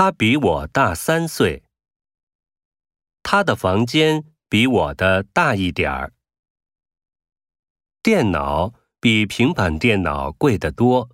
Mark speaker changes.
Speaker 1: 他比我大三岁。他的房间比我的大一点儿。电脑比平板电脑贵得多。